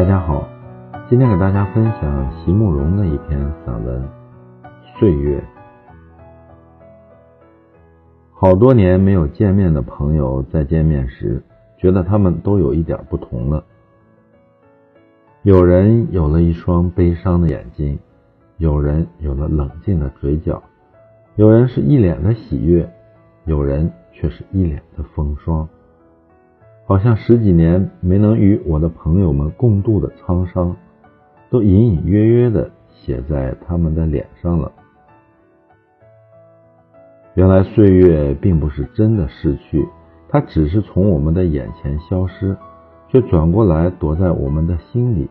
大家好，今天给大家分享席慕容的一篇散文《岁月》。好多年没有见面的朋友再见面时，觉得他们都有一点不同了。有人有了一双悲伤的眼睛，有人有了冷静的嘴角，有人是一脸的喜悦，有人却是一脸的风霜。好像十几年没能与我的朋友们共度的沧桑，都隐隐约约的写在他们的脸上了。原来岁月并不是真的逝去，它只是从我们的眼前消失，却转过来躲在我们的心里，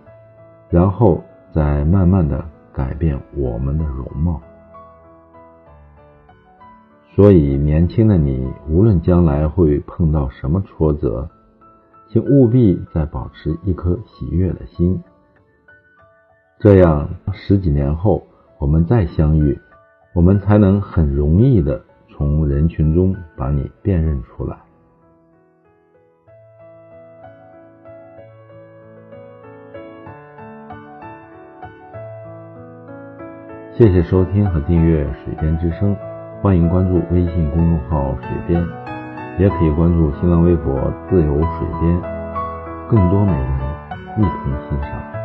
然后再慢慢的改变我们的容貌。所以，年轻的你，无论将来会碰到什么挫折，请务必再保持一颗喜悦的心，这样十几年后我们再相遇，我们才能很容易的从人群中把你辨认出来。谢谢收听和订阅《水边之声》，欢迎关注微信公众号“水边”。也可以关注新浪微博“自由水边”，更多美文一同欣赏。